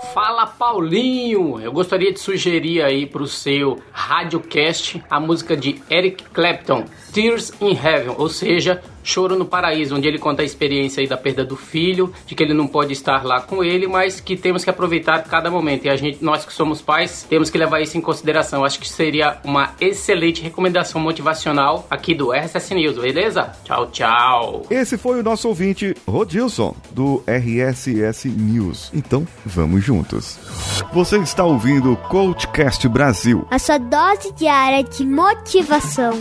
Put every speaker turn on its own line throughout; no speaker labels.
Fala Paulinho! Eu gostaria de sugerir aí pro seu radiocast a música de Eric Clapton, Tears in Heaven, ou seja, Choro no Paraíso, onde ele conta a experiência aí da perda do filho, de que ele não pode estar lá com ele, mas que temos que aproveitar cada momento. E a gente, nós que somos pais, temos que levar isso em consideração. Acho que seria uma excelente recomendação motivacional aqui do RSS News, beleza? Tchau, tchau.
Esse foi o nosso ouvinte Rodilson do RSS News. Então, vamos juntos. Você está ouvindo o Coachcast Brasil.
A sua dose diária de motivação.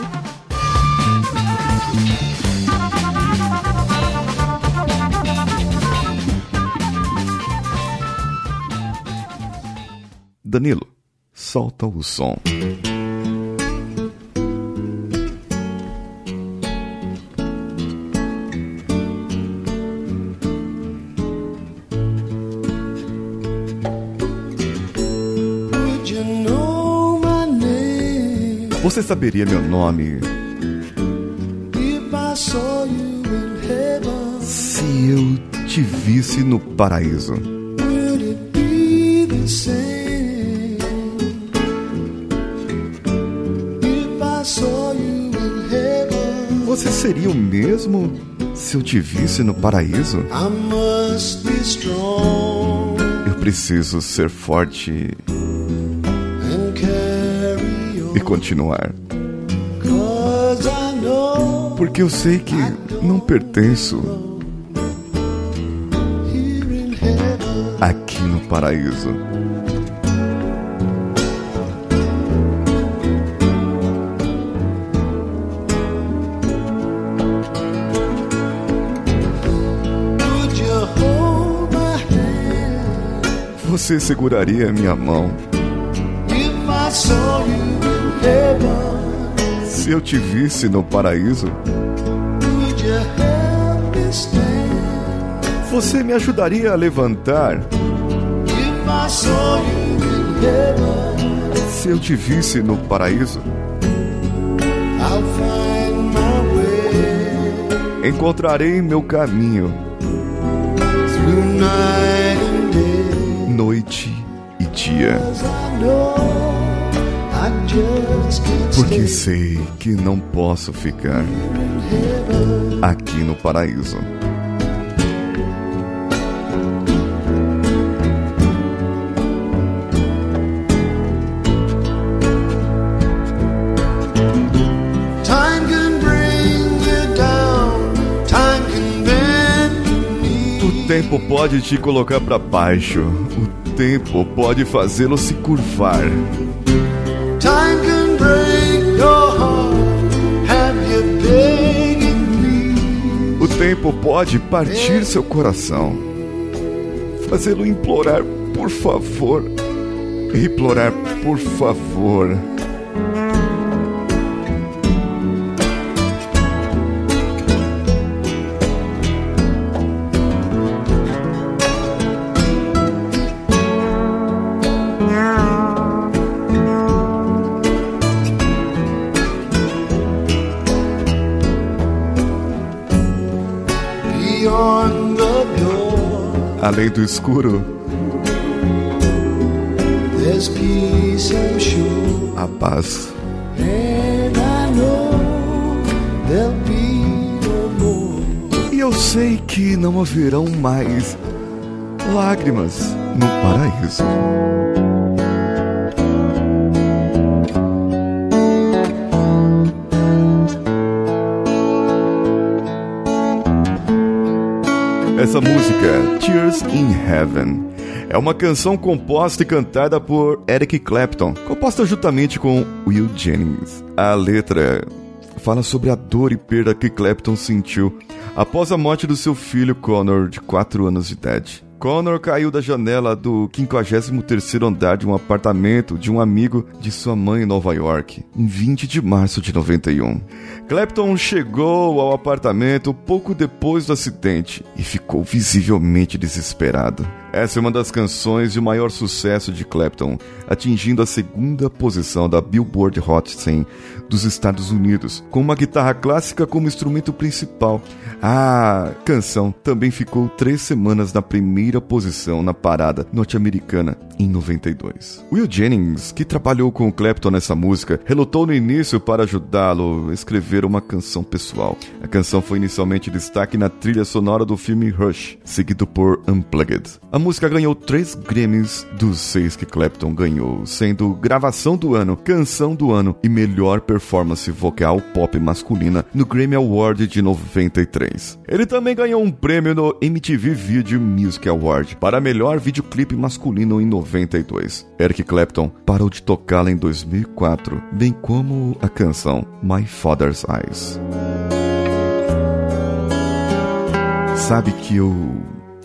Danilo, solta o som. Você saberia meu nome se eu te visse no paraíso? Seria o mesmo se eu te visse no paraíso? Eu preciso ser forte e continuar. Porque eu sei que não pertenço aqui no paraíso. Você seguraria minha mão? Se eu te visse no paraíso? Você me ajudaria a levantar? Se eu te visse no paraíso? Encontrarei meu caminho noite e dia. Porque sei que não posso ficar aqui no paraíso. Tempo pode te colocar para baixo. O tempo pode fazê-lo se curvar. O tempo pode partir seu coração, fazê-lo implorar por favor, implorar por favor. Além do escuro, a paz. E eu sei que não haverão mais lágrimas no paraíso. Essa música, Tears in Heaven, é uma canção composta e cantada por Eric Clapton, composta juntamente com Will Jennings. A letra fala sobre a dor e perda que Clapton sentiu após a morte do seu filho Connor, de 4 anos de idade. Connor caiu da janela do 53º andar de um apartamento de um amigo de sua mãe em Nova York, em 20 de março de 91. Clapton chegou ao apartamento pouco depois do acidente e ficou visivelmente desesperado. Essa é uma das canções de maior sucesso de Clapton, atingindo a segunda posição da Billboard Hot 100 dos Estados Unidos, com uma guitarra clássica como instrumento principal. A canção também ficou três semanas na primeira posição na parada norte-americana em 92. Will Jennings, que trabalhou com Clapton nessa música, relutou no início para ajudá-lo a escrever uma canção pessoal. A canção foi inicialmente destaque na trilha sonora do filme Rush, seguido por Unplugged. A música ganhou três Grammys dos seis que Clapton ganhou, sendo gravação do ano, canção do ano e melhor performance vocal pop masculina no Grammy Award de 93. Ele também ganhou um prêmio no MTV Video Music Award para melhor videoclipe masculino em 92. Eric Clapton parou de tocá-la em 2004, bem como a canção My Father's Eyes. Sabe que eu.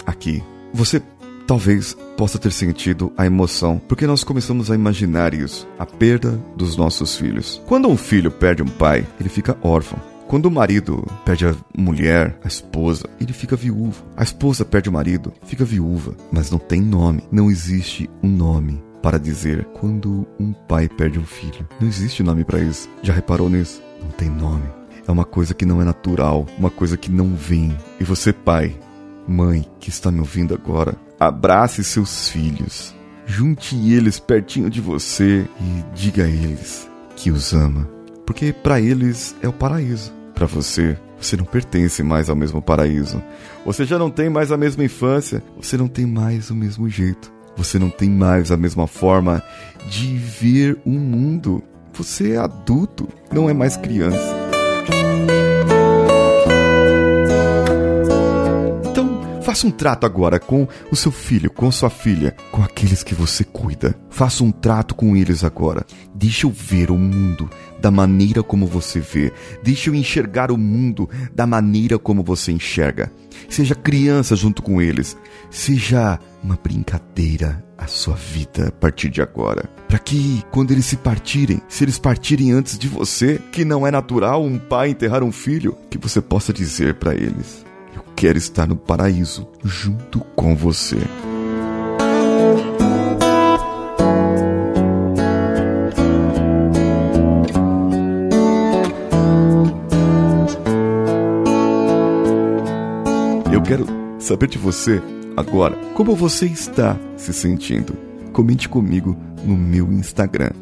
Aqui. Você talvez possa ter sentido a emoção, porque nós começamos a imaginar isso, a perda dos nossos filhos. Quando um filho perde um pai, ele fica órfão. Quando o marido perde a mulher, a esposa, ele fica viúvo. A esposa perde o marido, fica viúva, mas não tem nome. Não existe um nome para dizer quando um pai perde um filho. Não existe nome para isso. Já reparou nisso? Não tem nome. É uma coisa que não é natural, uma coisa que não vem. E você, pai, mãe, que está me ouvindo agora, abrace seus filhos. Junte eles pertinho de você e diga a eles que os ama, porque para eles é o paraíso. Para você, você não pertence mais ao mesmo paraíso. Você já não tem mais a mesma infância, você não tem mais o mesmo jeito. Você não tem mais a mesma forma de ver o mundo. Você é adulto, não é mais criança. Faça um trato agora com o seu filho, com sua filha, com aqueles que você cuida. Faça um trato com eles agora. Deixa eu ver o mundo da maneira como você vê. Deixa eu enxergar o mundo da maneira como você enxerga. Seja criança junto com eles. Seja uma brincadeira a sua vida a partir de agora. Para que, quando eles se partirem, se eles partirem antes de você, que não é natural um pai enterrar um filho, que você possa dizer para eles: quer estar no paraíso junto com você. Eu quero saber de você agora como você está se sentindo. Comente comigo no meu Instagram,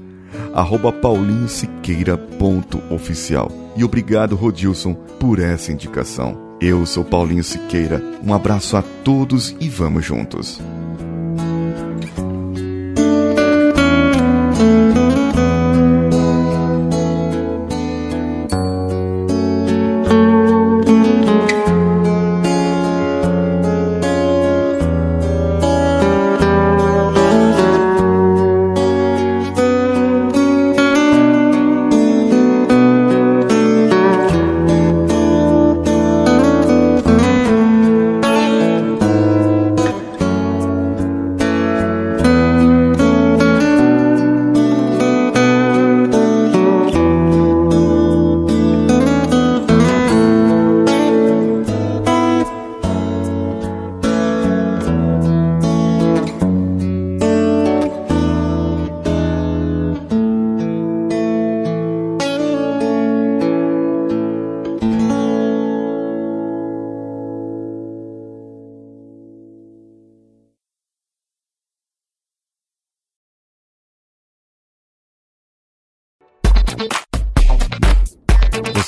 paulinhosiqueira.oficial. E obrigado, Rodilson, por essa indicação. Eu sou Paulinho Siqueira. Um abraço a todos e vamos juntos.